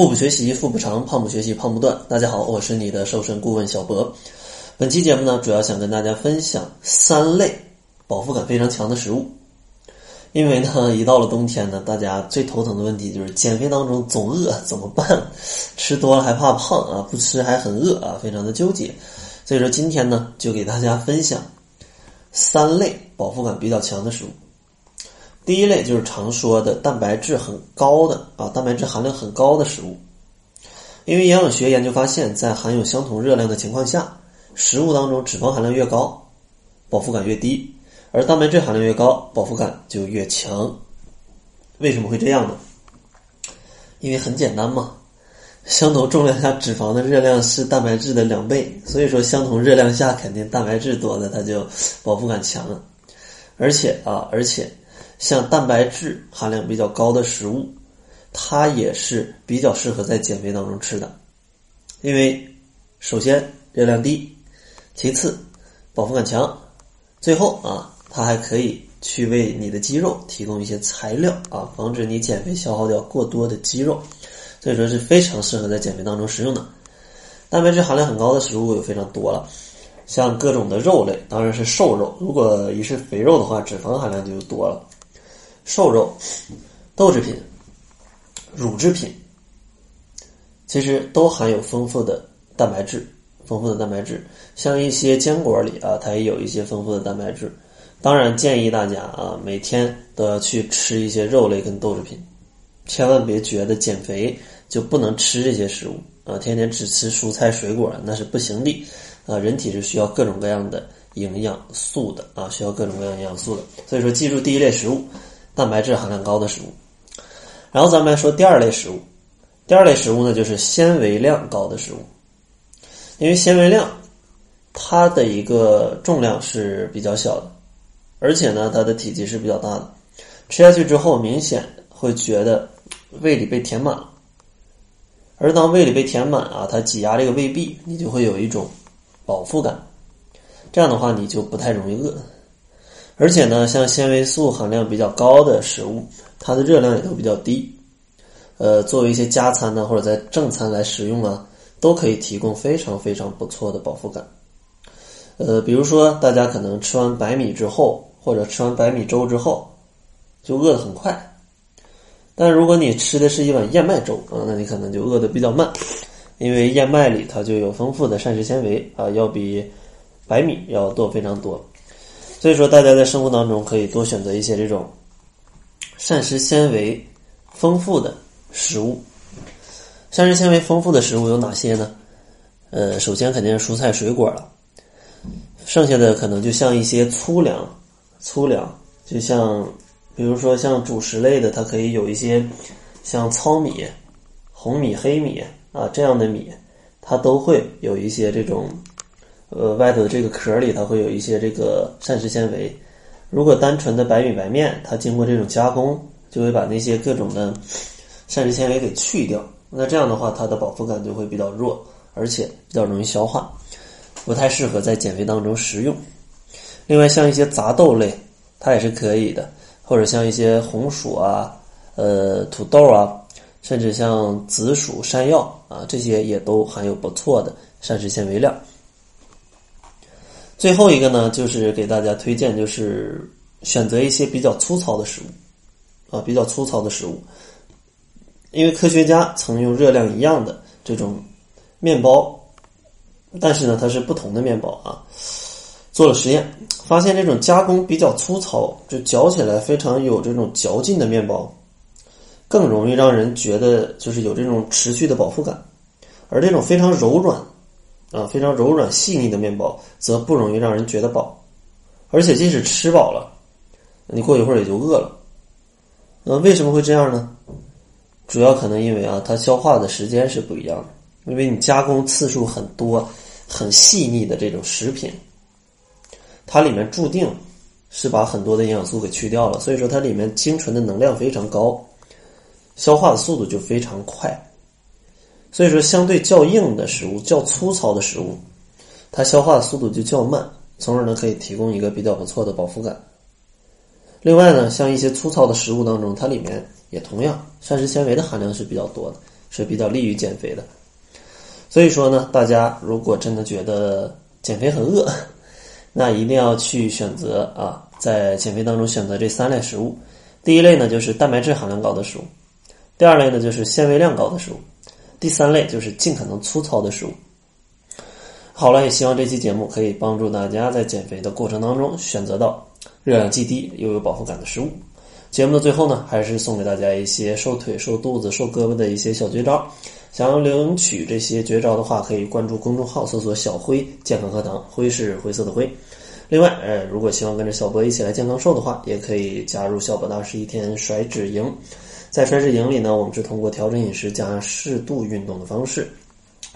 腹部学习腹部长，胖不学习胖不断。大家好，我是你的瘦身顾问小博。本期节目呢，主要想跟大家分享三类饱腹感非常强的食物。因为呢，一到了冬天呢，大家最头疼的问题就是减肥当中总饿，怎么办？吃多了还怕胖啊，不吃还很饿啊，非常的纠结。所以说今天呢，就给大家分享三类饱腹感比较强的食物。第一类就是常说的蛋白质很高的啊，蛋白质含量很高的食物。因为营养学研究发现，在含有相同热量的情况下，食物当中脂肪含量越高，饱腹感越低；而蛋白质含量越高，饱腹感就越强。为什么会这样呢？因为很简单嘛，相同重量下脂肪的热量是蛋白质的两倍，所以说相同热量下肯定蛋白质多的它就饱腹感强了。而且啊，而且。像蛋白质含量比较高的食物，它也是比较适合在减肥当中吃的，因为首先热量低，其次饱腹感强，最后啊，它还可以去为你的肌肉提供一些材料啊，防止你减肥消耗掉过多的肌肉，所以说是非常适合在减肥当中食用的。蛋白质含量很高的食物有非常多了，像各种的肉类，当然是瘦肉，如果一是肥肉的话，脂肪含量就多了。瘦肉、豆制品、乳制品，其实都含有丰富的蛋白质。丰富的蛋白质，像一些坚果里啊，它也有一些丰富的蛋白质。当然，建议大家啊，每天都要去吃一些肉类跟豆制品，千万别觉得减肥就不能吃这些食物啊，天天只吃蔬菜水果那是不行的啊。人体是需要各种各样的营养素的啊，需要各种各样营养素的。所以说，记住第一类食物。蛋白质含量高的食物，然后咱们来说第二类食物。第二类食物呢，就是纤维量高的食物。因为纤维量，它的一个重量是比较小的，而且呢，它的体积是比较大的。吃下去之后，明显会觉得胃里被填满了。而当胃里被填满啊，它挤压这个胃壁，你就会有一种饱腹感。这样的话，你就不太容易饿。而且呢，像纤维素含量比较高的食物，它的热量也都比较低。呃，作为一些加餐呢，或者在正餐来食用啊，都可以提供非常非常不错的饱腹感。呃，比如说大家可能吃完白米之后，或者吃完白米粥之后，就饿得很快。但如果你吃的是一碗燕麦粥啊，那你可能就饿得比较慢，因为燕麦里它就有丰富的膳食纤维啊，要比白米要多非常多。所以说，大家在生活当中可以多选择一些这种膳食纤维丰富的食物。膳食纤维丰富的食物有哪些呢？呃，首先肯定是蔬菜水果了，剩下的可能就像一些粗粮，粗粮就像比如说像主食类的，它可以有一些像糙米、红米、黑米啊这样的米，它都会有一些这种。呃，外头的这个壳里，它会有一些这个膳食纤维。如果单纯的白米白面，它经过这种加工，就会把那些各种的膳食纤维给去掉。那这样的话，它的饱腹感就会比较弱，而且比较容易消化，不太适合在减肥当中食用。另外，像一些杂豆类，它也是可以的，或者像一些红薯啊、呃土豆啊，甚至像紫薯、山药啊，这些也都含有不错的膳食纤维量。最后一个呢，就是给大家推荐，就是选择一些比较粗糙的食物，啊，比较粗糙的食物。因为科学家曾用热量一样的这种面包，但是呢，它是不同的面包啊，做了实验，发现这种加工比较粗糙，就嚼起来非常有这种嚼劲的面包，更容易让人觉得就是有这种持续的饱腹感，而这种非常柔软。啊，非常柔软细腻的面包则不容易让人觉得饱，而且即使吃饱了，你过一会儿也就饿了。那为什么会这样呢？主要可能因为啊，它消化的时间是不一样的，因为你加工次数很多、很细腻的这种食品，它里面注定是把很多的营养素给去掉了，所以说它里面精纯的能量非常高，消化的速度就非常快。所以说，相对较硬的食物、较粗糙的食物，它消化的速度就较慢，从而呢可以提供一个比较不错的饱腹感。另外呢，像一些粗糙的食物当中，它里面也同样膳食纤维的含量是比较多的，是比较利于减肥的。所以说呢，大家如果真的觉得减肥很饿，那一定要去选择啊，在减肥当中选择这三类食物。第一类呢就是蛋白质含量高的食物，第二类呢就是纤维量高的食物，第三类就是尽可能粗糙的食物。好了，也希望这期节目可以帮助大家在减肥的过程当中选择到热量既低又有饱腹感的食物。节目的最后呢，还是送给大家一些瘦腿、瘦肚子、瘦胳膊的一些小绝招。想要领取这些绝招的话，可以关注公众号，搜索“小辉健康课堂”，辉是灰色的灰。另外，呃，如果希望跟着小博一起来健康瘦的话，也可以加入小博的二十一天甩脂营。在甩脂营里呢，我们是通过调整饮食加适度运动的方式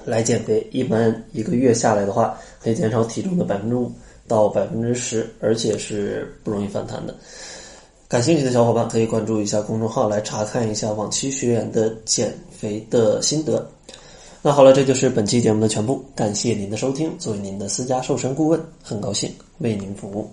来减肥。一般一个月下来的话，可以减少体重的百分之五到百分之十，而且是不容易反弹的。感兴趣的小伙伴可以关注一下公众号，来查看一下往期学员的减肥的心得。那好了，这就是本期节目的全部，感谢您的收听。作为您的私家瘦身顾问，很高兴为您服务。